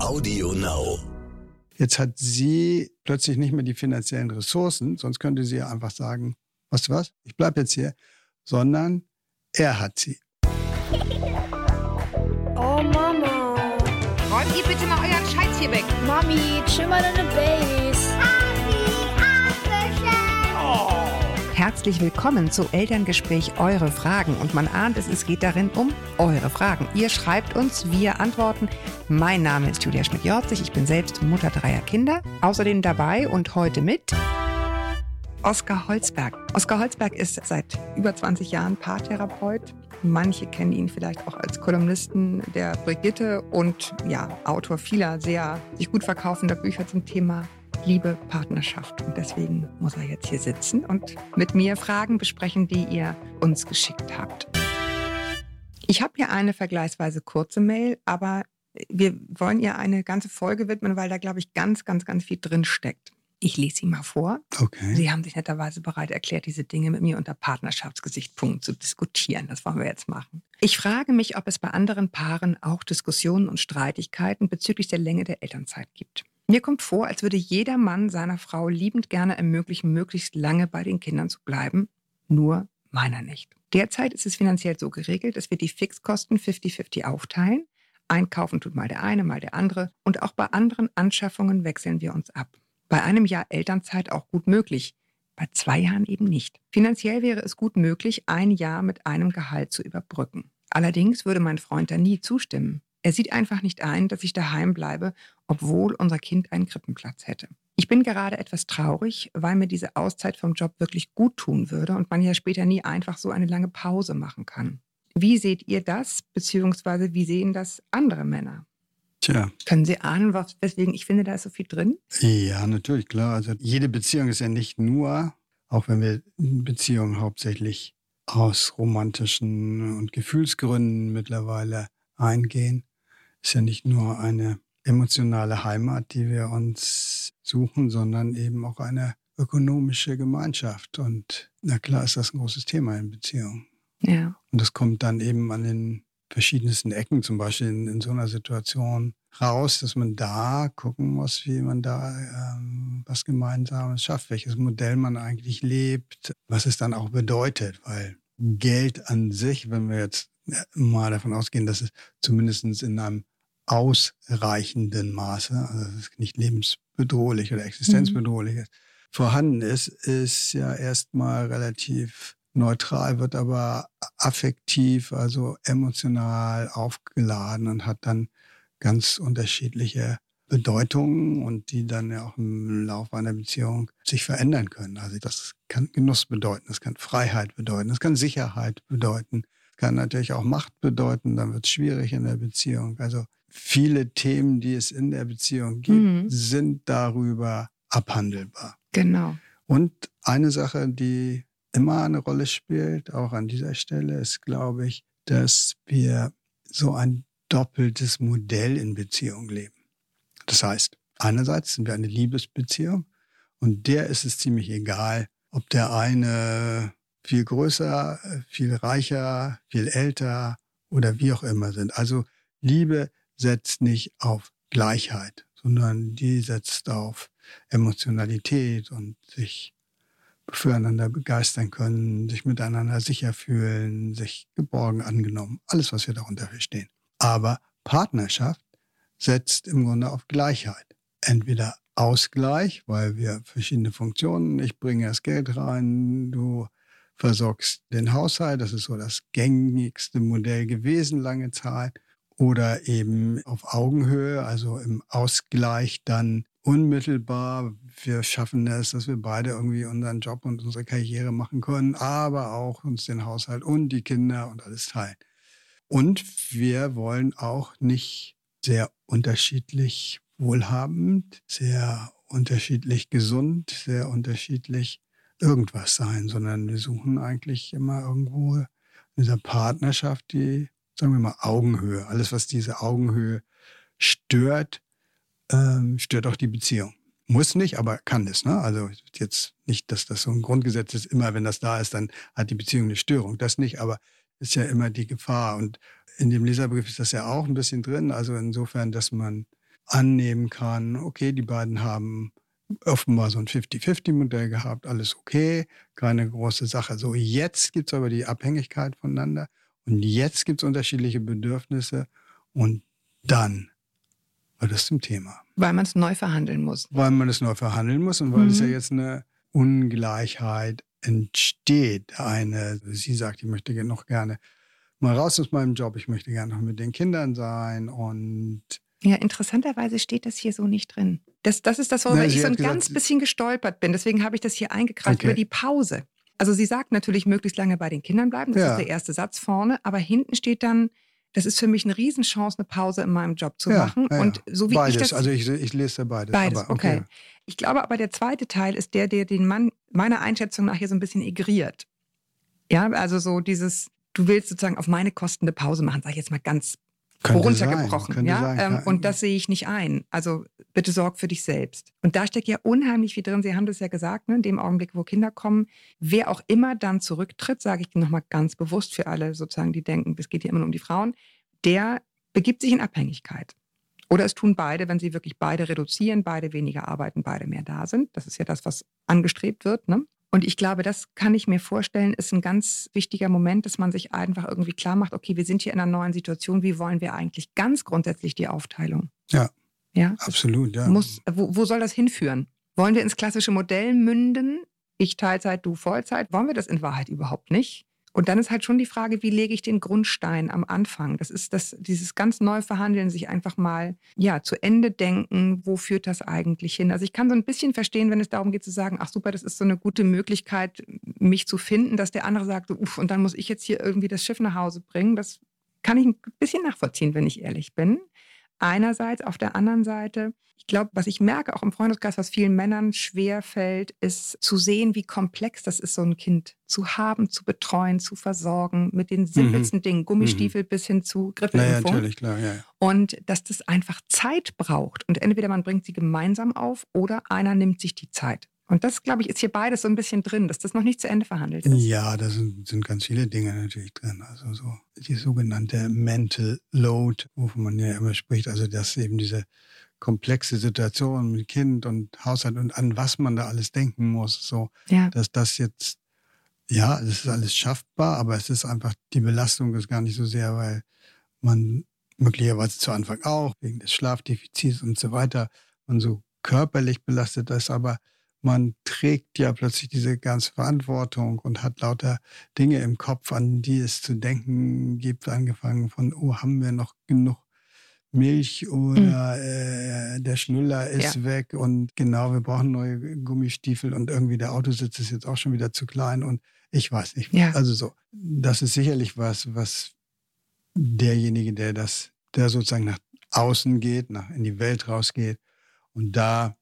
Audio Now. Jetzt hat sie plötzlich nicht mehr die finanziellen Ressourcen, sonst könnte sie ja einfach sagen, weißt du was, ich bleibe jetzt hier, sondern er hat sie. Oh Mama. Räumt ihr bitte mal euren Scheiß hier weg. Mami, chill mal deine Base. Herzlich willkommen zu Elterngespräch Eure Fragen. Und man ahnt es, es geht darin um eure Fragen. Ihr schreibt uns, wir antworten. Mein Name ist Julia Schmidt-Jorzig. Ich bin selbst Mutter dreier Kinder. Außerdem dabei und heute mit Oskar Holzberg. Oskar Holzberg ist seit über 20 Jahren Paartherapeut. Manche kennen ihn vielleicht auch als Kolumnisten der Brigitte und ja, Autor vieler sehr sich gut verkaufender Bücher zum Thema Liebe, Partnerschaft. Und deswegen muss er jetzt hier sitzen und mit mir Fragen besprechen, die ihr uns geschickt habt. Ich habe hier eine vergleichsweise kurze Mail, aber wir wollen ihr eine ganze Folge widmen, weil da, glaube ich, ganz, ganz, ganz viel drin steckt. Ich lese sie mal vor. Okay. Sie haben sich netterweise bereit erklärt, diese Dinge mit mir unter Partnerschaftsgesichtspunkten zu diskutieren. Das wollen wir jetzt machen. Ich frage mich, ob es bei anderen Paaren auch Diskussionen und Streitigkeiten bezüglich der Länge der Elternzeit gibt. Mir kommt vor, als würde jeder Mann seiner Frau liebend gerne ermöglichen, möglichst lange bei den Kindern zu bleiben, nur meiner nicht. Derzeit ist es finanziell so geregelt, dass wir die Fixkosten 50-50 aufteilen. Einkaufen tut mal der eine, mal der andere. Und auch bei anderen Anschaffungen wechseln wir uns ab. Bei einem Jahr Elternzeit auch gut möglich, bei zwei Jahren eben nicht. Finanziell wäre es gut möglich, ein Jahr mit einem Gehalt zu überbrücken. Allerdings würde mein Freund da nie zustimmen. Er sieht einfach nicht ein, dass ich daheim bleibe, obwohl unser Kind einen Krippenplatz hätte. Ich bin gerade etwas traurig, weil mir diese Auszeit vom Job wirklich gut tun würde und man ja später nie einfach so eine lange Pause machen kann. Wie seht ihr das, beziehungsweise wie sehen das andere Männer? Tja, Können Sie ahnen, was, weswegen ich finde, da ist so viel drin? ja, natürlich, klar. Also jede Beziehung ist ja nicht nur, auch wenn wir Beziehungen hauptsächlich aus romantischen und Gefühlsgründen mittlerweile eingehen, ist ja nicht nur eine emotionale Heimat, die wir uns suchen, sondern eben auch eine ökonomische Gemeinschaft. Und na klar ist das ein großes Thema in Beziehungen. Ja. Und das kommt dann eben an den verschiedensten Ecken, zum Beispiel in, in so einer Situation raus, dass man da gucken muss, wie man da ähm, was Gemeinsames schafft, welches Modell man eigentlich lebt, was es dann auch bedeutet, weil Geld an sich, wenn wir jetzt äh, mal davon ausgehen, dass es zumindest in einem ausreichenden Maße, also dass es nicht lebensbedrohlich oder existenzbedrohlich ist, vorhanden ist, ist ja erstmal relativ neutral, wird aber affektiv, also emotional aufgeladen und hat dann ganz unterschiedliche Bedeutungen und die dann ja auch im Laufe einer Beziehung sich verändern können. Also das kann Genuss bedeuten, das kann Freiheit bedeuten, das kann Sicherheit bedeuten, kann natürlich auch Macht bedeuten, dann wird es schwierig in der Beziehung. Also viele Themen, die es in der Beziehung gibt, Mhm. sind darüber abhandelbar. Genau. Und eine Sache, die immer eine Rolle spielt, auch an dieser Stelle, ist, glaube ich, dass wir so ein doppeltes Modell in Beziehung leben. Das heißt, einerseits sind wir eine Liebesbeziehung und der ist es ziemlich egal, ob der eine viel größer, viel reicher, viel älter oder wie auch immer sind. Also Liebe setzt nicht auf Gleichheit, sondern die setzt auf Emotionalität und sich füreinander begeistern können, sich miteinander sicher fühlen, sich geborgen angenommen, alles, was wir darunter verstehen. Aber Partnerschaft setzt im Grunde auf Gleichheit. Entweder Ausgleich, weil wir verschiedene Funktionen, ich bringe das Geld rein, du versorgst den Haushalt, das ist so das gängigste Modell gewesen lange Zeit, oder eben auf Augenhöhe, also im Ausgleich dann unmittelbar. Wir schaffen es, dass wir beide irgendwie unseren Job und unsere Karriere machen können, aber auch uns den Haushalt und die Kinder und alles teilen. Und wir wollen auch nicht sehr unterschiedlich wohlhabend, sehr unterschiedlich gesund, sehr unterschiedlich irgendwas sein, sondern wir suchen eigentlich immer irgendwo in dieser Partnerschaft die, sagen wir mal, Augenhöhe. Alles, was diese Augenhöhe stört, ähm, stört auch die Beziehung. Muss nicht, aber kann es. Ne? Also jetzt nicht, dass das so ein Grundgesetz ist, immer wenn das da ist, dann hat die Beziehung eine Störung. Das nicht, aber ist ja immer die Gefahr. Und in dem Leserbrief ist das ja auch ein bisschen drin. Also insofern, dass man annehmen kann, okay, die beiden haben offenbar so ein 50-50-Modell gehabt, alles okay, keine große Sache. So, jetzt gibt es aber die Abhängigkeit voneinander und jetzt gibt es unterschiedliche Bedürfnisse und dann wird es zum Thema. Weil man es neu verhandeln muss. Weil man es neu verhandeln muss und weil Mhm. es ja jetzt eine Ungleichheit entsteht. Eine, sie sagt, ich möchte noch gerne mal raus aus meinem Job, ich möchte gerne noch mit den Kindern sein und Ja, interessanterweise steht das hier so nicht drin. Das, das ist das, worüber Na, ich so ein gesagt, ganz bisschen gestolpert bin. Deswegen habe ich das hier eingekreist Okay. über die Pause. Also sie sagt natürlich, möglichst lange bei den Kindern bleiben. Das Ja. ist der erste Satz vorne. Aber hinten steht dann, das ist für mich eine Riesenchance, eine Pause in meinem Job zu Ja, machen. ja. Und so wie beides. ich das also ich, ich lese da beides. Beides, aber okay. Ich glaube aber, der zweite Teil ist der, der den Mann meiner Einschätzung nach hier so ein bisschen igriert. Ja, also so dieses, du willst sozusagen auf meine Kosten eine Pause machen, sag ich jetzt mal ganz Könnte runtergebrochen. sein, ja? sein, ähm, ja. Und das sehe ich nicht ein. Also bitte sorg für dich selbst. Und da steckt ja unheimlich viel drin. Sie haben das ja gesagt, ne? in dem Augenblick, wo Kinder kommen. Wer auch immer dann zurücktritt, sage ich nochmal ganz bewusst für alle sozusagen, die denken, es geht hier immer nur um die Frauen, der begibt sich in Abhängigkeit. Oder es tun beide, wenn sie wirklich beide reduzieren, beide weniger arbeiten, beide mehr da sind. Das ist ja das, was angestrebt wird. Ne? Und ich glaube, das kann ich mir vorstellen, ist ein ganz wichtiger Moment, dass man sich einfach irgendwie klar macht, okay, wir sind hier in einer neuen Situation, wie wollen wir eigentlich ganz grundsätzlich die Aufteilung? Ja. Ja. Absolut, ja. Muss, wo, wo soll das hinführen? Wollen wir ins klassische Modell münden? Ich Teilzeit, du Vollzeit? Wollen wir das in Wahrheit überhaupt nicht? Und dann ist halt schon die Frage, wie lege ich den Grundstein am Anfang? Das ist das, dieses ganz neu Verhandeln, sich einfach mal ja, zu Ende denken, wo führt das eigentlich hin? Also ich kann so ein bisschen verstehen, wenn es darum geht zu sagen, ach super, das ist so eine gute Möglichkeit, mich zu finden, dass der andere sagt, uff, und dann muss ich jetzt hier irgendwie das Schiff nach Hause bringen. Das kann ich ein bisschen nachvollziehen, wenn ich ehrlich bin. Einerseits, auf der anderen Seite, ich glaube, was ich merke, auch im Freundeskreis, was vielen Männern schwer fällt, ist zu sehen, wie komplex das ist, so ein Kind zu haben, zu betreuen, zu versorgen, mit den simpelsten Dingen, Gummistiefel bis hin zu naja, Grippeimpfung. natürlich, klar, ja. ja. Und dass das einfach Zeit braucht. Und entweder man bringt sie gemeinsam auf oder einer nimmt sich die Zeit. Und das, glaube ich, ist hier beides so ein bisschen drin, dass das noch nicht zu Ende verhandelt ist. Ja, da sind, sind ganz viele Dinge natürlich drin. Also so die sogenannte Mental Load, wovon man ja immer spricht, also dass eben diese komplexe Situation mit Kind und Haushalt und an was man da alles denken muss, so Ja. dass das jetzt, ja, es ist alles schaffbar, aber es ist einfach, die Belastung ist gar nicht so sehr, weil man möglicherweise zu Anfang auch, wegen des Schlafdefizits und so weiter, man so körperlich belastet ist, aber man trägt ja plötzlich diese ganze Verantwortung und hat lauter Dinge im Kopf, an die es zu denken gibt, angefangen von, oh, haben wir noch genug Milch oder äh, der Schnuller ist Ja. weg und genau, wir brauchen neue Gummistiefel und irgendwie der Autositz ist jetzt auch schon wieder zu klein und ich weiß nicht. Ja. Also so, das ist sicherlich was, was derjenige, der das, der sozusagen nach außen geht, nach in die Welt rausgeht und da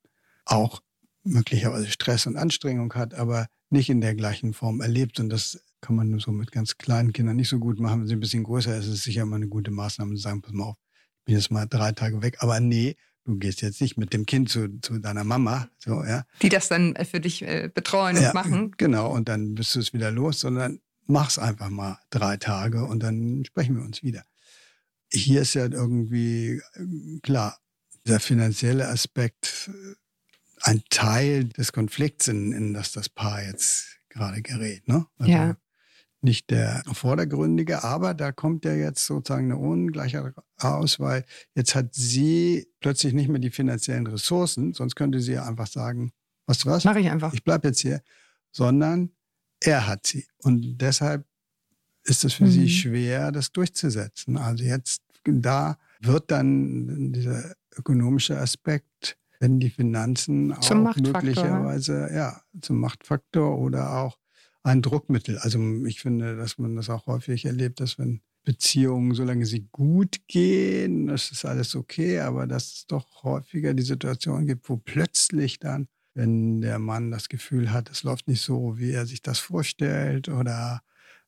auch möglicherweise Stress und Anstrengung hat, aber nicht in der gleichen Form erlebt. Und das kann man nur so mit ganz kleinen Kindern nicht so gut machen. Wenn sie ein bisschen größer ist, ist es sicher mal eine gute Maßnahme zu sagen, pass mal auf, ich bin jetzt mal drei Tage weg. Aber nee, du gehst jetzt nicht mit dem Kind zu, zu deiner Mama, so, ja. Die das dann äh, für dich äh, betreuen und ja, machen. Genau, und dann bist du es wieder los, sondern mach's einfach mal drei Tage und dann sprechen wir uns wieder. Hier ist ja irgendwie, äh, klar, der finanzielle Aspekt äh, ein Teil des Konflikts, in, in das das Paar jetzt gerade gerät. Ne? Also Ja. Nicht der vordergründige, aber da kommt ja jetzt sozusagen eine Ungleichheit raus, weil jetzt hat sie plötzlich nicht mehr die finanziellen Ressourcen, sonst könnte sie ja einfach sagen, weißt du was? Mache ich einfach. ich bleibe jetzt hier, sondern er hat sie. Und deshalb ist es für Mhm. sie schwer, das durchzusetzen. Also jetzt, da wird dann dieser ökonomische Aspekt, wenn die Finanzen Zum auch Machtfaktor, ne? möglicherweise ja, zum Machtfaktor oder auch ein Druckmittel. Also ich finde, dass man das auch häufig erlebt, dass wenn Beziehungen, solange sie gut gehen, das ist alles okay, aber dass es doch häufiger die Situation gibt, wo plötzlich dann, wenn der Mann das Gefühl hat, es läuft nicht so, wie er sich das vorstellt oder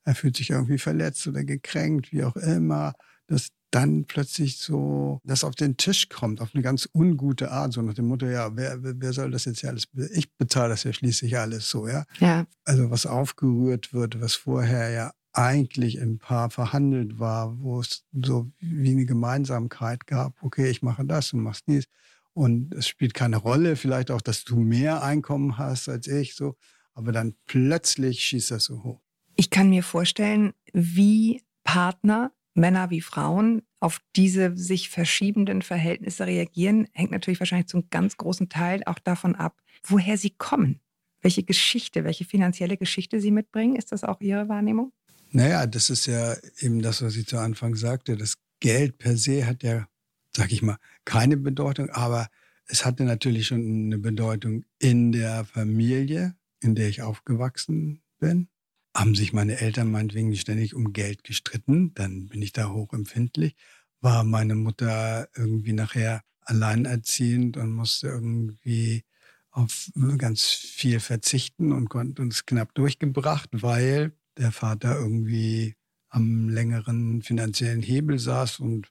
er fühlt sich irgendwie verletzt oder gekränkt, wie auch immer, dass dann plötzlich so das auf den Tisch kommt, auf eine ganz ungute Art, so nach dem Motto, ja, wer, wer soll das jetzt ja alles, ich bezahle das ja schließlich alles so, ja. Ja. Also was aufgerührt wird, was vorher ja eigentlich im Paar verhandelt war, wo es so wie eine Gemeinsamkeit gab, okay, ich mache das und machst dies. Und es spielt keine Rolle, vielleicht auch, dass du mehr Einkommen hast als ich, so. Aber dann plötzlich schießt das so hoch. Ich kann mir vorstellen, wie Partner, Männer wie Frauen, auf diese sich verschiebenden Verhältnisse reagieren, hängt natürlich wahrscheinlich zum ganz großen Teil auch davon ab, woher sie kommen. Welche Geschichte, welche finanzielle Geschichte sie mitbringen. Ist das auch Ihre Wahrnehmung? Naja, das ist ja eben das, was ich zu Anfang sagte. Das Geld per se hat ja, sag ich mal, keine Bedeutung, aber es hatte natürlich schon eine Bedeutung in der Familie, in der ich aufgewachsen bin. Haben sich meine Eltern meinetwegen ständig um Geld gestritten, dann bin ich da hochempfindlich. War meine Mutter irgendwie nachher alleinerziehend und musste irgendwie auf ganz viel verzichten und konnte uns knapp durchgebracht, weil der Vater irgendwie am längeren finanziellen Hebel saß und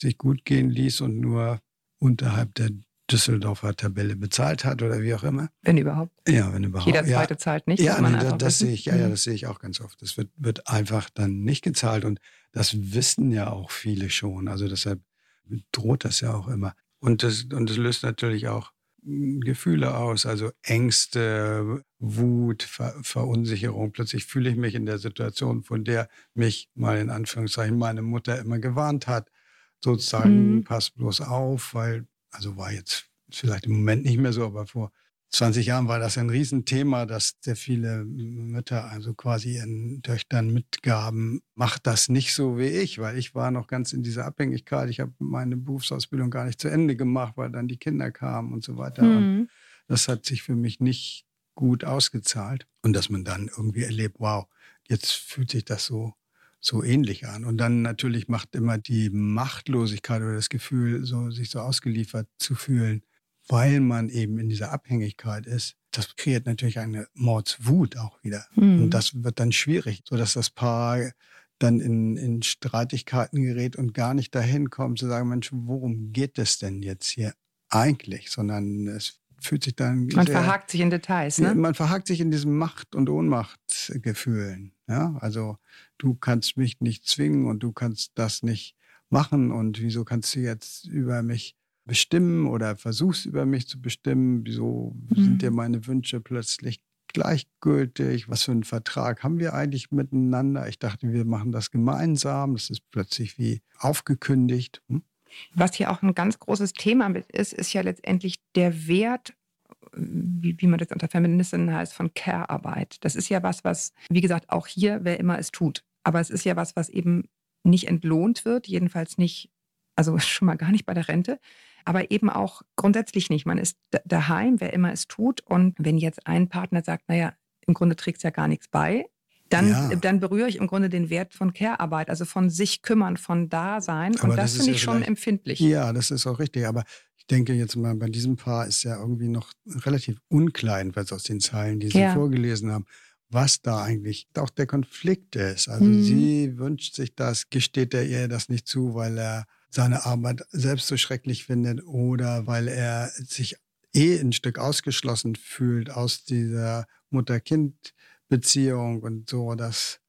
sich gut gehen ließ und nur unterhalb der Düsseldorfer Tabelle bezahlt hat oder wie auch immer. Wenn überhaupt. Ja, wenn überhaupt. Jeder zweite ja. zahlt nicht. Ja, nee, das, das sehe ich, ja, ja, mhm. das sehe ich auch ganz oft. Das wird, wird einfach dann nicht gezahlt und das wissen ja auch viele schon. Also deshalb droht das ja auch immer. Und das, und das löst natürlich auch Gefühle aus, also Ängste, Wut, Ver Verunsicherung. Plötzlich fühle ich mich in der Situation, von der mich mal in Anführungszeichen meine Mutter immer gewarnt hat. Sozusagen, mhm. pass bloß auf, weil, also war jetzt vielleicht im Moment nicht mehr so, aber vor 20 Jahren war das ein Riesenthema, dass sehr viele Mütter also quasi ihren Töchtern mitgaben, macht das nicht so wie ich, weil ich war noch ganz in dieser Abhängigkeit. Ich habe meine Berufsausbildung gar nicht zu Ende gemacht, weil dann die Kinder kamen und so weiter. Mhm. Und das hat sich für mich nicht gut ausgezahlt. Und dass man dann irgendwie erlebt, wow, jetzt fühlt sich das so so ähnlich an. Und dann natürlich macht immer die Machtlosigkeit oder das Gefühl, so, sich so ausgeliefert zu fühlen, weil man eben in dieser Abhängigkeit ist, das kreiert natürlich eine Mordswut auch wieder. Mhm. Und das wird dann schwierig, sodass das Paar dann in, in Streitigkeiten gerät und gar nicht dahin kommt zu sagen, Mensch, worum geht es denn jetzt hier eigentlich? Sondern es fühlt sich dann. Man sehr, verhakt sich in Details, ne? Man verhakt sich in diesen Macht- und Ohnmachtgefühlen. Ja, also du kannst mich nicht zwingen und du kannst das nicht machen und wieso kannst du jetzt über mich bestimmen oder versuchst über mich zu bestimmen. Wieso mhm. sind dir meine Wünsche plötzlich gleichgültig? Was für einen Vertrag haben wir eigentlich miteinander? Ich dachte, wir machen das gemeinsam. Das ist plötzlich wie aufgekündigt. Hm? Was hier auch ein ganz großes Thema ist, ist ja letztendlich der Wert wie, wie, man das unter Feministinnen heißt, von Care-Arbeit. Das ist ja was, was, wie gesagt, auch hier, wer immer es tut. Aber es ist ja was, was eben nicht entlohnt wird, jedenfalls nicht, also schon mal gar nicht bei der Rente aber eben auch grundsätzlich nicht. Man ist daheim, wer immer es tut. Und wenn jetzt ein Partner sagt, naja, im Grunde trägt es ja gar nichts bei, dann, ja. dann berühre ich im Grunde den Wert von Care-Arbeit, also von sich kümmern, von Dasein. Und das, das finde ich ja schon empfindlich. Ja, das ist auch richtig. Aber ich denke jetzt mal, bei diesem Paar ist ja irgendwie noch relativ unklein, was aus den Zeilen, die Sie ja. vorgelesen haben, was da eigentlich auch der Konflikt ist. Also mhm. sie wünscht sich das, gesteht er ihr das nicht zu, weil er seine Arbeit selbst so schrecklich findet oder weil er sich eh ein Stück ausgeschlossen fühlt aus dieser Mutter-Kind-Beziehung und so das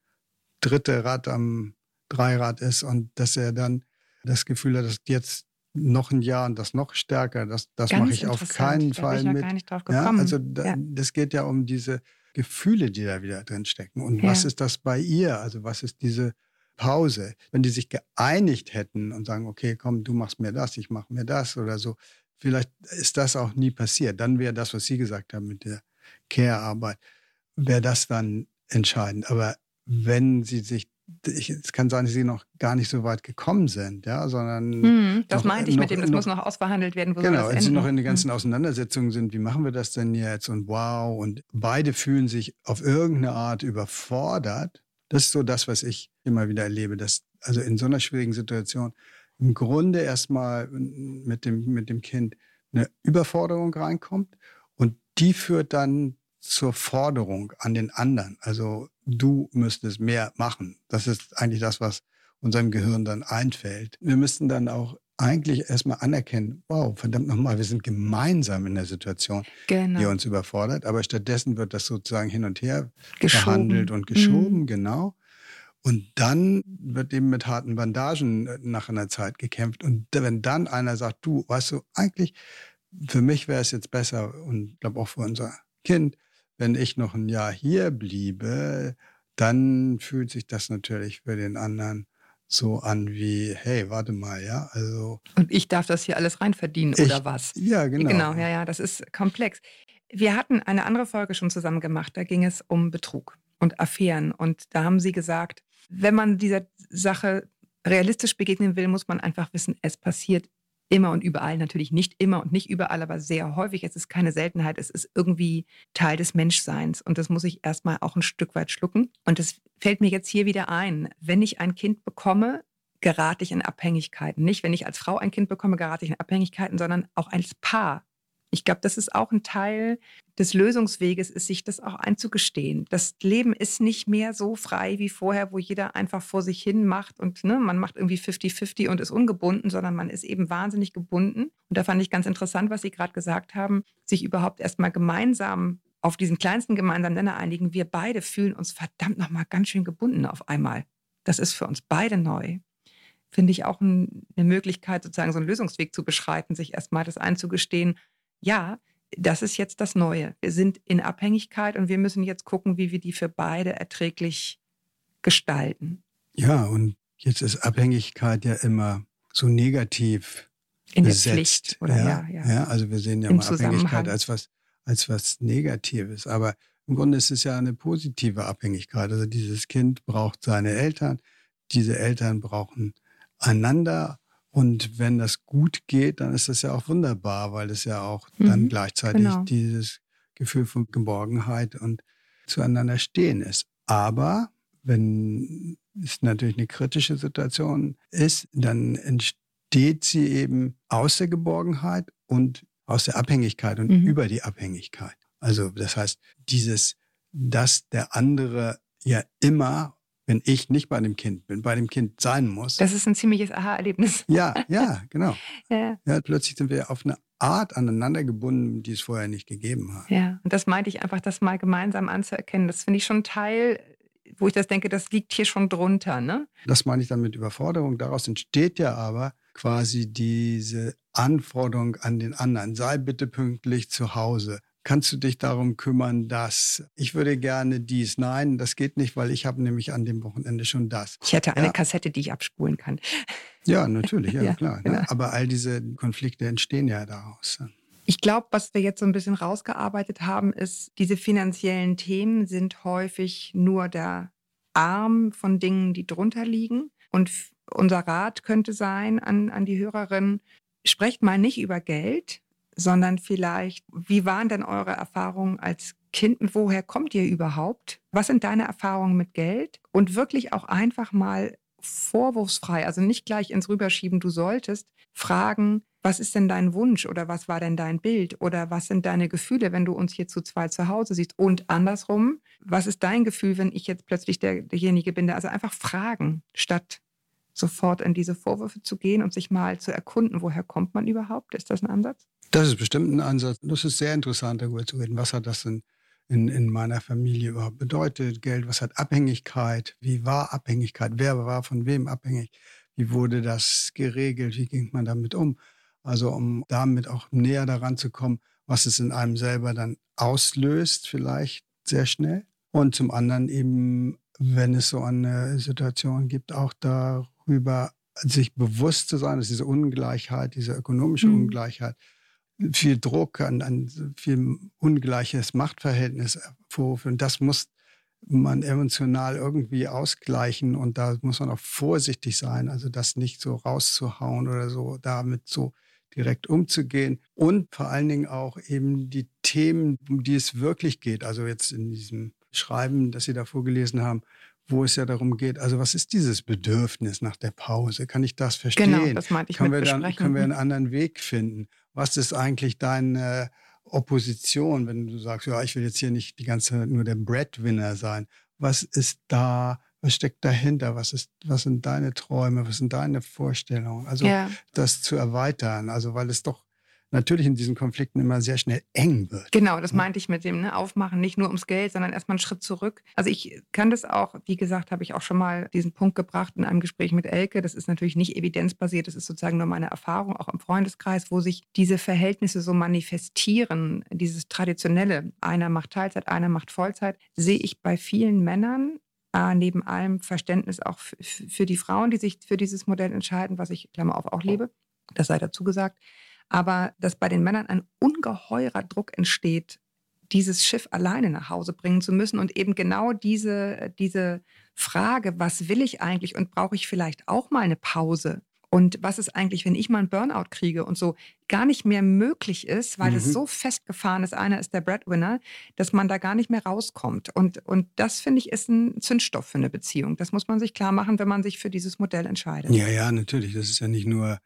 dritte Rad am Dreirad ist und dass er dann das Gefühl hat, dass jetzt noch ein Jahr und das noch stärker, das, das mache ich auf keinen da Fall mit. Ja, also da, ja. das geht ja um diese Gefühle, die da wieder drin stecken. Und ja. was ist das bei ihr? Also was ist diese Pause, wenn die sich geeinigt hätten und sagen, okay, komm, du machst mir das, ich mache mir das oder so, vielleicht ist das auch nie passiert. Dann wäre das, was Sie gesagt haben mit der Care-Arbeit, wäre das dann entscheidend. Aber wenn Sie sich ich, es kann sein, dass sie noch gar nicht so weit gekommen sind, ja, sondern. Hm, das noch, meinte ich noch, mit dem, das noch, muss noch ausverhandelt werden. Wo genau, wenn sie noch in den ganzen hm. Auseinandersetzungen sind, wie machen wir das denn jetzt und wow, und beide fühlen sich auf irgendeine Art überfordert, das ist so das, was ich immer wieder erlebe, dass also in so einer schwierigen Situation im Grunde erstmal mit dem, mit dem Kind eine Überforderung reinkommt und die führt dann zur Forderung an den anderen. Also du müsstest mehr machen. Das ist eigentlich das, was unserem Gehirn dann einfällt. Wir müssten dann auch eigentlich erstmal anerkennen, wow, verdammt nochmal, wir sind gemeinsam in der Situation, genau. die uns überfordert. Aber stattdessen wird das sozusagen hin und her geschoben. verhandelt und geschoben, mhm. genau. Und dann wird eben mit harten Bandagen äh, nach einer Zeit gekämpft. Und wenn dann einer sagt, du, weißt du, eigentlich, für mich wäre es jetzt besser und ich glaube auch für unser Kind, wenn ich noch ein Jahr hier bliebe, dann fühlt sich das natürlich für den anderen so an wie, hey, warte mal, ja, also. Und ich darf das hier alles reinverdienen ich, oder was? Ja, genau. Genau, ja, ja, das ist komplex. Wir hatten eine andere Folge schon zusammen gemacht, da ging es um Betrug und Affären. Und da haben Sie gesagt, wenn man dieser Sache realistisch begegnen will, muss man einfach wissen, es passiert immer und überall, natürlich nicht immer und nicht überall, aber sehr häufig. Es ist keine Seltenheit, es ist irgendwie Teil des Menschseins und das muss ich erstmal auch ein Stück weit schlucken. Und das fällt mir jetzt hier wieder ein. Wenn ich ein Kind bekomme, gerate ich in Abhängigkeiten. Nicht, wenn ich als Frau ein Kind bekomme, gerate ich in Abhängigkeiten, sondern auch als Paar ich glaube, das ist auch ein Teil des Lösungsweges, ist sich das auch einzugestehen. Das Leben ist nicht mehr so frei wie vorher, wo jeder einfach vor sich hin macht und ne, man macht irgendwie 50-50 und ist ungebunden, sondern man ist eben wahnsinnig gebunden. Und da fand ich ganz interessant, was Sie gerade gesagt haben, sich überhaupt erstmal gemeinsam auf diesen kleinsten gemeinsamen Nenner einigen. Wir beide fühlen uns verdammt nochmal ganz schön gebunden auf einmal. Das ist für uns beide neu finde ich auch eine Möglichkeit, sozusagen so einen Lösungsweg zu beschreiten, sich erstmal das einzugestehen, ja, das ist jetzt das Neue. Wir sind in Abhängigkeit und wir müssen jetzt gucken, wie wir die für beide erträglich gestalten. Ja, und jetzt ist Abhängigkeit ja immer so negativ in besetzt. der Pflicht oder ja, ja, ja. Also wir sehen ja Im mal Abhängigkeit als was, als was Negatives. Aber im Grunde ist es ja eine positive Abhängigkeit. Also dieses Kind braucht seine Eltern, diese Eltern brauchen einander und wenn das gut geht, dann ist das ja auch wunderbar, weil es ja auch dann Mhm, gleichzeitig genau. dieses Gefühl von Geborgenheit und zueinander stehen ist. Aber wenn es natürlich eine kritische Situation ist, dann entsteht sie eben aus der Geborgenheit und aus der Abhängigkeit und Mhm. über die Abhängigkeit. Also das heißt, dieses, dass der andere ja immer, wenn ich nicht bei dem Kind bin, bei dem Kind sein muss. Das ist ein ziemliches Aha-Erlebnis. Ja, ja, genau. Ja, Ja, plötzlich sind wir auf eine Art aneinander gebunden, die es vorher nicht gegeben hat. ja. Und das meinte ich einfach, das mal gemeinsam anzuerkennen. Das finde ich schon ein Teil, wo ich das denke, das liegt hier schon drunter. Ne? Das meine ich dann mit Überforderung. Daraus entsteht ja aber quasi diese Anforderung an den anderen. Sei bitte pünktlich zu Hause. Kannst du dich darum kümmern, dass ich würde gerne dies? Nein, das geht nicht, weil ich habe nämlich an dem Wochenende schon das. Ich hätte eine Ja. Kassette, die ich abspulen kann. Ja, natürlich, ja, Ja, klar. genau. Ne? Aber all diese Konflikte entstehen ja daraus. Ich glaube, was wir jetzt so ein bisschen rausgearbeitet haben, ist, diese finanziellen Themen sind häufig nur der Arm von Dingen, die drunter liegen. Und unser Rat könnte sein an, an die Hörerin, sprecht mal nicht über Geld, sondern vielleicht, wie waren denn eure Erfahrungen als Kind woher kommt ihr überhaupt? Was sind deine Erfahrungen mit Geld? Und wirklich auch einfach mal vorwurfsfrei, also nicht gleich ins Rüberschieben, du solltest, fragen, was ist denn dein Wunsch oder was war denn dein Bild oder was sind deine Gefühle, wenn du uns hier zu zweit zu Hause siehst? Und andersrum, was ist dein Gefühl, wenn ich jetzt plötzlich der, derjenige bin, also einfach fragen, statt sofort in diese Vorwürfe zu gehen und sich mal zu erkunden, woher kommt man überhaupt? Ist das ein Ansatz? Das ist bestimmt ein Ansatz. Das ist sehr interessant, darüber zu reden. Was hat das denn in, in meiner Familie überhaupt bedeutet? Geld, was hat Abhängigkeit? Wie war Abhängigkeit? Wer war von wem abhängig? Wie wurde das geregelt? Wie ging man damit um? Also um damit auch näher daran zu kommen, was es in einem selber dann auslöst, vielleicht sehr schnell. Und zum anderen eben, wenn es so eine Situation gibt, auch darüber sich bewusst zu sein, dass diese Ungleichheit, diese ökonomische Mhm. Ungleichheit, viel Druck, an, an viel ungleiches Machtverhältnis hervorruft. Und das muss man emotional irgendwie ausgleichen und da muss man auch vorsichtig sein, also das nicht so rauszuhauen oder so, damit so direkt umzugehen und vor allen Dingen auch eben die Themen, um die es wirklich geht, also jetzt in diesem Schreiben, das Sie da vorgelesen haben, wo es ja darum geht, also was ist dieses Bedürfnis nach der Pause? Kann ich das verstehen? Genau, das meinte ich können mit wir dann können wir einen Mhm. anderen Weg finden. Was ist eigentlich deine Opposition, wenn du sagst, ja, ich will jetzt hier nicht die ganze Zeit nur der Breadwinner sein? Was ist da? Was steckt dahinter? Was ist, was sind deine Träume? Was sind deine Vorstellungen? Also ja. das zu erweitern, also weil es doch natürlich in diesen Konflikten immer sehr schnell eng wird. Genau, das meinte ich mit dem ne, Aufmachen, nicht nur ums Geld, sondern erstmal einen Schritt zurück. Also ich kann das auch, wie gesagt, habe ich auch schon mal diesen Punkt gebracht in einem Gespräch mit Elke. Das ist natürlich nicht evidenzbasiert, das ist sozusagen nur meine Erfahrung, auch im Freundeskreis, wo sich diese Verhältnisse so manifestieren, dieses traditionelle, einer macht Teilzeit, einer macht Vollzeit, sehe ich bei vielen Männern äh, neben allem Verständnis auch für die Frauen, die sich für dieses Modell entscheiden, was ich, Klammer auf, auch lebe. Das sei dazu gesagt. Aber dass bei den Männern ein ungeheurer Druck entsteht, dieses Schiff alleine nach Hause bringen zu müssen und eben genau diese, diese Frage, was will ich eigentlich und brauche ich vielleicht auch mal eine Pause? Und was ist eigentlich, wenn ich mal einen Burnout kriege und so gar nicht mehr möglich ist, weil mhm. es so festgefahren ist, einer ist der Breadwinner, dass man da gar nicht mehr rauskommt. Und, und das, finde ich, ist ein Zündstoff für eine Beziehung. Das muss man sich klar machen, wenn man sich für dieses Modell entscheidet. Ja, ja, natürlich. Das ist ja nicht nur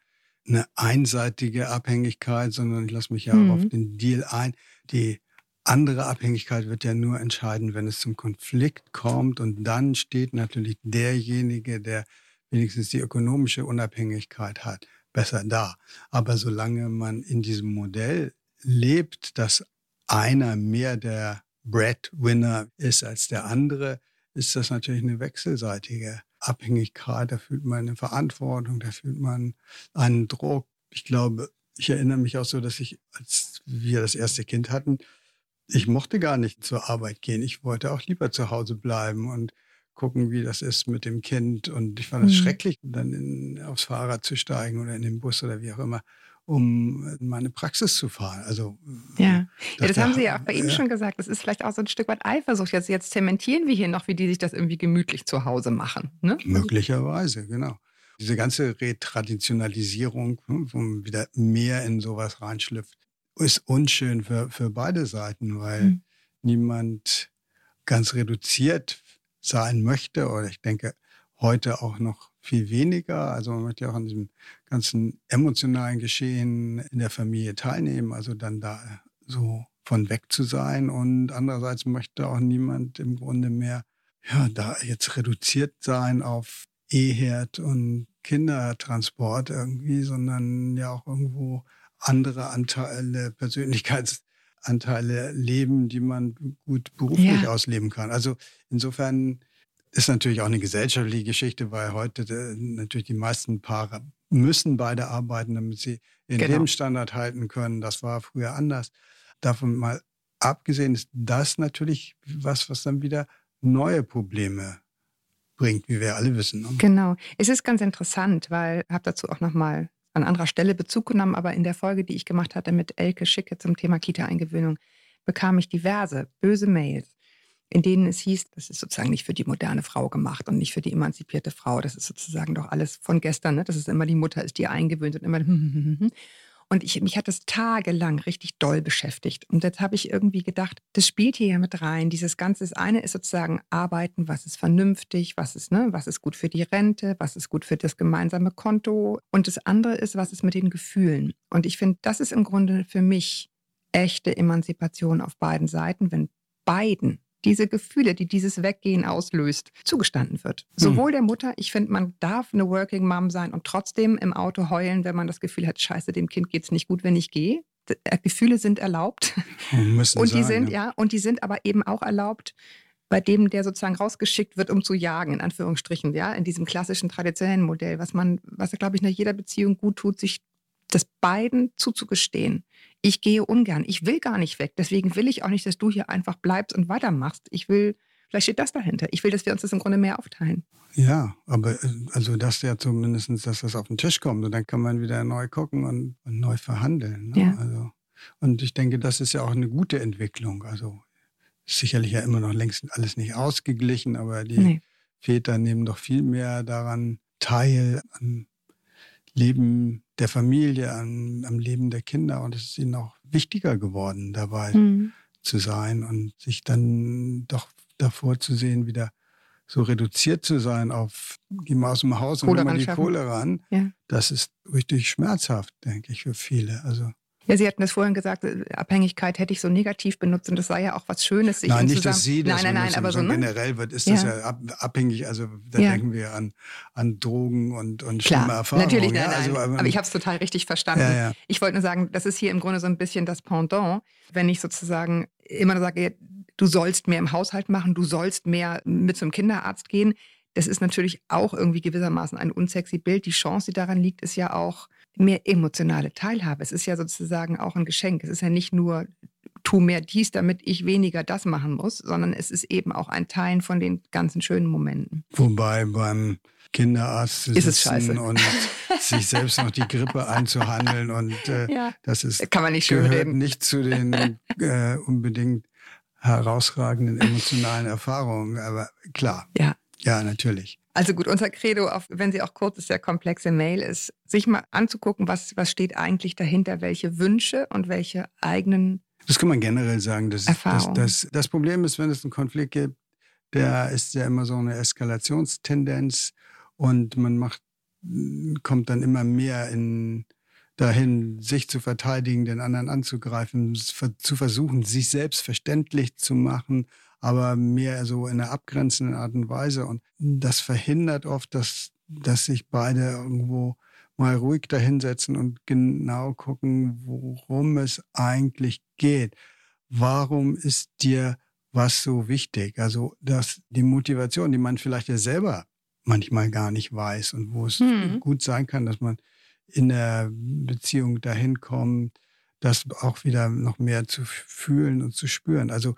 eine einseitige Abhängigkeit, sondern ich lasse mich ja mhm. auch auf den Deal ein. Die andere Abhängigkeit wird ja nur entscheiden, wenn es zum Konflikt kommt. Und dann steht natürlich derjenige, der wenigstens die ökonomische Unabhängigkeit hat, besser da. Aber solange man in diesem Modell lebt, dass einer mehr der Breadwinner ist als der andere, ist das natürlich eine wechselseitige Abhängigkeit. Da fühlt man eine Verantwortung, da fühlt man einen Druck. Ich glaube, ich erinnere mich auch so, dass ich, als wir das erste Kind hatten, ich mochte gar nicht zur Arbeit gehen. Ich wollte auch lieber zu Hause bleiben und gucken, wie das ist mit dem Kind. Und ich fand es mhm. schrecklich, dann in, aufs Fahrrad zu steigen oder in den Bus oder wie auch immer, um meine Praxis zu fahren. Also, ja. ja das haben Sie ja auch bei ja. schon gesagt. Das ist vielleicht auch so ein Stück weit Eifersucht. Jetzt, jetzt zementieren wir hier noch, wie die sich das irgendwie gemütlich zu Hause machen. Ne? Möglicherweise, genau. Diese ganze Retraditionalisierung, hm, wo man wieder mehr in sowas reinschlüpft, ist unschön für, für beide Seiten, weil mhm. niemand ganz reduziert sein möchte oder ich denke heute auch noch viel weniger. Also man möchte ja auch an diesem ganzen emotionalen Geschehen in der Familie teilnehmen, also dann da so von weg zu sein. Und andererseits möchte auch niemand im Grunde mehr ja, da jetzt reduziert sein auf Eherd und Kindertransport irgendwie, sondern ja auch irgendwo andere Anteile, Persönlichkeitsanteile leben, die man gut beruflich ja. ausleben kann. Also insofern ist natürlich auch eine gesellschaftliche Geschichte, weil heute äh, natürlich die meisten Paare müssen beide arbeiten, damit sie ihren genau. Lebensstandard halten können. Das war früher anders. Davon mal abgesehen ist das natürlich was, was dann wieder neue Probleme bringt, wie wir alle wissen. Ne? Genau. Es ist ganz interessant, weil ich habe dazu auch nochmal an anderer Stelle Bezug genommen, aber in der Folge, die ich gemacht hatte mit Elke Schicke zum Thema Kita-Eingewöhnung, bekam ich diverse böse Mails in denen es hieß, das ist sozusagen nicht für die moderne Frau gemacht und nicht für die emanzipierte Frau. Das ist sozusagen doch alles von gestern, ne? dass es immer die Mutter ist, die eingewöhnt und immer. Und ich, mich hat das tagelang richtig doll beschäftigt. Und jetzt habe ich irgendwie gedacht, das spielt hier ja mit rein. Dieses Ganze, das eine ist sozusagen arbeiten, was ist vernünftig, was ist, ne, was ist gut für die Rente, was ist gut für das gemeinsame Konto. Und das andere ist, was ist mit den Gefühlen. Und ich finde, das ist im Grunde für mich echte Emanzipation auf beiden Seiten, wenn beiden diese Gefühle, die dieses Weggehen auslöst, zugestanden wird. Hm. Sowohl der Mutter, ich finde, man darf eine Working Mom sein und trotzdem im Auto heulen, wenn man das Gefühl hat, scheiße, dem Kind geht es nicht gut, wenn ich gehe. Äh, Gefühle sind erlaubt. Müssen und die sein, sind, ja. ja, und die sind aber eben auch erlaubt, bei dem, der sozusagen rausgeschickt wird, um zu jagen, in Anführungsstrichen, ja, in diesem klassischen traditionellen Modell, was man, was glaube ich, nach jeder Beziehung gut tut, sich das beiden zuzugestehen. Ich gehe ungern, ich will gar nicht weg. Deswegen will ich auch nicht, dass du hier einfach bleibst und weitermachst. Ich will, vielleicht steht das dahinter. Ich will, dass wir uns das im Grunde mehr aufteilen. Ja, aber äh, also das ja zumindest, dass das auf den Tisch kommt und dann kann man wieder neu gucken und, und neu verhandeln. Ne? Ja. Also, und ich denke, das ist ja auch eine gute Entwicklung. Also sicherlich ja immer noch längst alles nicht ausgeglichen, aber die nee. Väter nehmen doch viel mehr daran teil, an Leben der Familie, am, am, Leben der Kinder. Und es ist ihnen auch wichtiger geworden, dabei mhm. zu sein und sich dann doch davor zu sehen, wieder so reduziert zu sein auf, geh mal aus dem Haus und hol mal die Kohle ran. Ja. Das ist richtig schmerzhaft, denke ich, für viele. Also Ja, Sie hatten das vorhin gesagt, äh, Abhängigkeit hätte ich so negativ benutzt und das sei ja auch was Schönes. Sich Nein, nicht, dass Sie das Nein, nein, nein, aber so, ne? generell wird, ist das Ja. ja ab, abhängig. Also da Ja. denken wir an, an Drogen und, und schlimme Klar, Erfahrungen. natürlich, nein, ja, nein. also, aber, ich habe es total richtig verstanden. Ich wollte nur sagen, das ist hier im Grunde so ein bisschen das Pendant, wenn ich sozusagen immer sage, du sollst mehr im Haushalt machen, du sollst mehr mit zum Kinderarzt gehen. Das ist natürlich auch irgendwie gewissermaßen ein unsexy Bild. Die Chance, die daran liegt, ist ja auch mehr emotionale Teilhabe. Es ist ja sozusagen auch ein Geschenk. Es ist ja nicht nur, tu mehr dies, damit ich weniger das machen muss, sondern es ist eben auch ein Teilen von den ganzen schönen Momenten. Wobei beim Kinderarzt Ist es scheiße. und sich selbst noch die Grippe einzuhandeln und äh, Ja. das ist Kann man nicht gehört reden. nicht zu den äh, unbedingt herausragenden emotionalen Erfahrungen, aber klar, Ja. ja, natürlich. Also gut, unser Credo, auch wenn sie auch kurz ist, sehr komplexe Mail ist, sich mal anzugucken, was, was steht eigentlich dahinter, welche Wünsche und welche eigenen Das kann man generell sagen. Das, das, Erfahrung. das, das Problem ist, wenn es einen Konflikt gibt, der ist ja immer so eine Eskalationstendenz und man macht, kommt dann immer mehr in, dahin, sich zu verteidigen, den anderen anzugreifen, zu versuchen, sich selbst verständlich zu machen, aber mehr so in einer abgrenzenden Art und Weise. Und das verhindert oft, dass, dass sich beide irgendwo mal ruhig dahinsetzen und genau gucken, worum es eigentlich geht. Warum ist dir was so wichtig? Also, dass die Motivation, die man vielleicht ja selber manchmal gar nicht weiß und wo es Hm. gut sein kann, dass man in der Beziehung dahin kommt, das auch wieder noch mehr zu fühlen und zu spüren. Also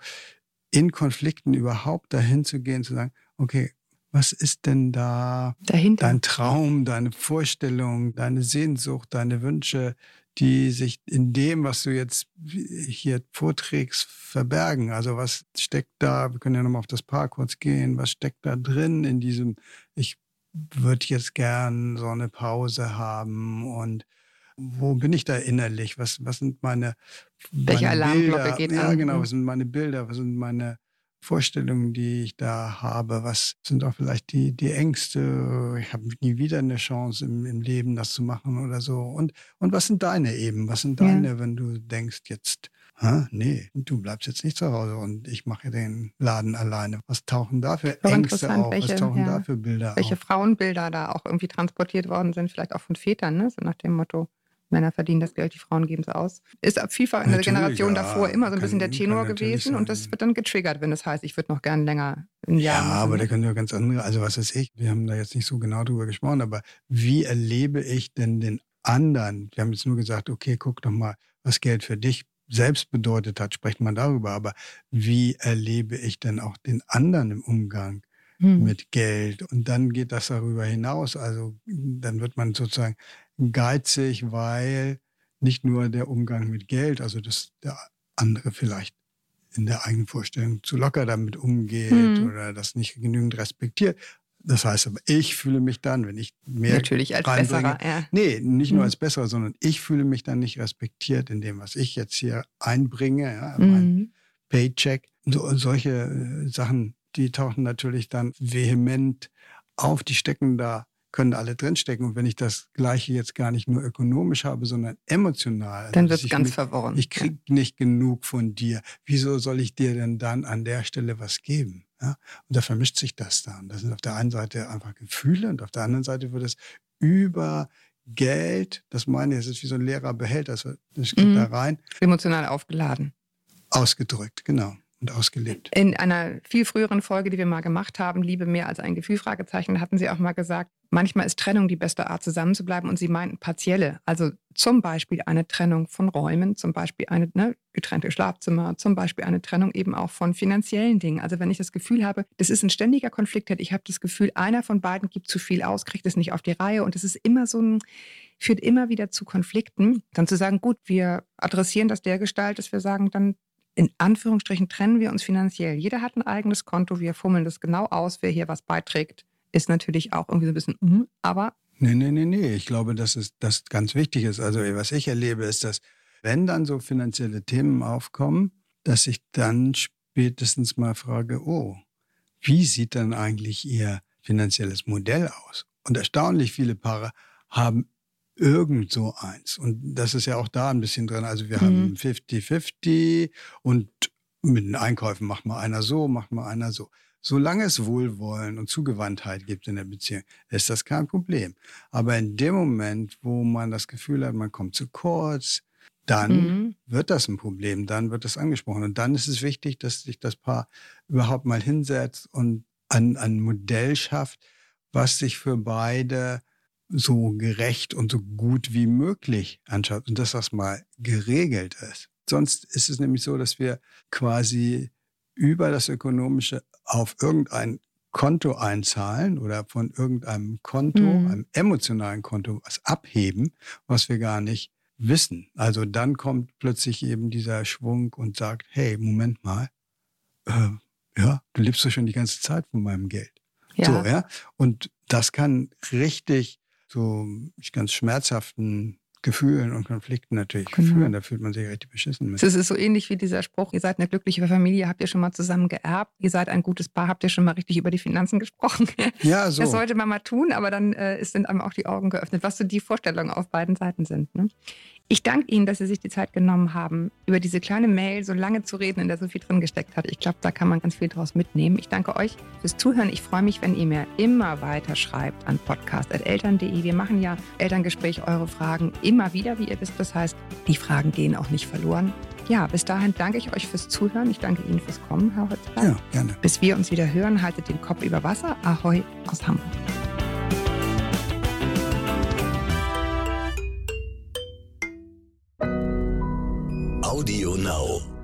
in Konflikten überhaupt dahin zu gehen, zu sagen, okay, was ist denn da dahinter. dein Traum, deine Vorstellung, deine Sehnsucht, deine Wünsche, die sich in dem, was du jetzt hier vorträgst, verbergen. Also was steckt da, wir können ja nochmal auf das Paar kurz gehen, was steckt da drin in diesem, ich würde jetzt gern so eine Pause haben und wo bin ich da innerlich? Was, was sind meine, Welche meine Alarmglocke Bilder? geht Ja, an? genau, Mhm. was sind meine Bilder, was sind meine Vorstellungen, die ich da habe? Was sind auch vielleicht die, die Ängste? Ich habe nie wieder eine Chance im, im Leben, das zu machen oder so. Und, und was sind deine eben? Was sind Ja. deine, wenn du denkst, jetzt, hä, nee, du bleibst jetzt nicht zu Hause und ich mache den Laden alleine. Was tauchen da für Ängste auf? welche- was tauchen ja, da für Bilder welche auf? Frauenbilder da auch irgendwie transportiert worden sind, vielleicht auch von Vätern, ne? so nach dem Motto, Männer verdienen das Geld, die Frauen geben es aus. Ist vielfach in der Generation ja, davor immer so ein kann- bisschen der Tenor gewesen und das wird dann getriggert, wenn das heißt, ich würde noch gern länger ein Jahr Ja, machen. aber da können ja ganz andere, also was weiß ich, wir haben da jetzt nicht so genau drüber gesprochen, aber wie erlebe ich denn den anderen? Wir haben jetzt nur gesagt, okay, guck doch mal, was Geld für dich selbst bedeutet hat, spricht man darüber, aber wie erlebe ich denn auch den anderen im Umgang Hm. mit Geld? Und dann geht das darüber hinaus, also dann wird man sozusagen geizig, weil nicht nur der Umgang mit Geld, also dass der andere vielleicht in der eigenen Vorstellung zu locker damit umgeht Mhm. oder das nicht genügend respektiert. Das heißt aber, ich fühle mich dann, wenn ich mehr Natürlich als besserer. Ja. Nee, nicht nur Mhm. als besserer, sondern ich fühle mich dann nicht respektiert in dem, was ich jetzt hier einbringe, ja, mein Mhm. Paycheck. So, solche äh, Sachen, die tauchen natürlich dann vehement auf, die stecken da, können alle drinstecken. Und wenn ich das Gleiche jetzt gar nicht nur ökonomisch habe, sondern emotional. also Dann dass wird es ganz verworren. ich krieg nicht genug von dir. Wieso soll ich dir denn dann an der Stelle was geben? Ja? Und da vermischt sich das dann. Das sind auf der einen Seite einfach Gefühle und auf der anderen Seite wird es über Geld, das meine ich, es ist wie so ein leerer Behälter, das das geht Mhm. da rein, Emotional aufgeladen. ausgedrückt, genau, und ausgelebt. In einer viel früheren Folge, die wir mal gemacht haben, Liebe mehr als ein Gefühl, Fragezeichen, hatten Sie auch mal gesagt, manchmal ist Trennung die beste Art, zusammenzubleiben. Und Sie meinten partielle. Also zum Beispiel eine Trennung von Räumen, zum Beispiel eine ne, getrennte Schlafzimmer, zum Beispiel eine Trennung eben auch von finanziellen Dingen. Also wenn ich das Gefühl habe, das ist ein ständiger Konflikt, ich habe das Gefühl, einer von beiden gibt zu viel aus, kriegt es nicht auf die Reihe und es ist immer so ein, führt immer wieder zu Konflikten, dann zu sagen, gut, wir adressieren das der Gestalt, dass wir sagen, dann in Anführungsstrichen trennen wir uns finanziell. Jeder hat ein eigenes Konto, wir fummeln das genau aus, wer hier was beiträgt. Ist natürlich auch irgendwie so ein bisschen, mm, aber Nee, nee, nee, nee. Ich glaube, dass es das ganz wichtig ist. Also, was ich erlebe, ist, dass wenn dann so finanzielle Themen aufkommen, dass ich dann spätestens mal frage, oh, wie sieht dann eigentlich Ihr finanzielles Modell aus? Und erstaunlich viele Paare haben irgend so eins. Und das ist ja auch da ein bisschen drin. Also wir Mhm. haben 50-50 und mit den Einkäufen macht mal einer so, macht mal einer so. Solange es Wohlwollen und Zugewandtheit gibt in der Beziehung, ist das kein Problem. Aber in dem Moment, wo man das Gefühl hat, man kommt zu kurz, dann Mhm. wird das ein Problem, dann wird das angesprochen. Und dann ist es wichtig, dass sich das Paar überhaupt mal hinsetzt und ein, ein Modell schafft, was sich für beide so gerecht und so gut wie möglich anschaut und dass das mal geregelt ist. Sonst ist es nämlich so, dass wir quasi über das Ökonomische auf irgendein Konto einzahlen oder von irgendeinem Konto, Mhm. einem emotionalen Konto, was abheben, was wir gar nicht wissen. Also dann kommt plötzlich eben dieser Schwung und sagt, hey, Moment mal, äh, ja, du lebst doch schon die ganze Zeit von meinem Geld. Ja. So, ja. Und das kann richtig so ganz schmerzhaften Gefühlen und Konflikten natürlich Genau. führen. Da fühlt man sich richtig beschissen mit. Es ist so ähnlich wie dieser Spruch, ihr seid eine glückliche Familie, habt ihr schon mal zusammen geerbt, ihr seid ein gutes Paar, habt ihr schon mal richtig über die Finanzen gesprochen. Ja, so. Das sollte man mal tun, aber dann äh, ist- sind einem auch die Augen geöffnet, was so die Vorstellungen auf beiden Seiten sind. Ne? Ich danke Ihnen, dass Sie sich die Zeit genommen haben, über diese kleine Mail so lange zu reden, in der so viel drin gesteckt hat. Ich glaube, da kann man ganz viel draus mitnehmen. Ich danke euch fürs Zuhören. Ich freue mich, wenn ihr mir immer weiter schreibt an podcast.eltern.de. Wir machen ja Elterngespräch, eure Fragen immer wieder, wie ihr wisst. Das heißt, die Fragen gehen auch nicht verloren. Ja, bis dahin danke ich euch fürs Zuhören. Ich danke Ihnen fürs Kommen, Herr Holzberg. ja, gerne. Bis wir uns wieder hören, haltet den Kopf über Wasser. Ahoi aus Hamburg. Audio Now.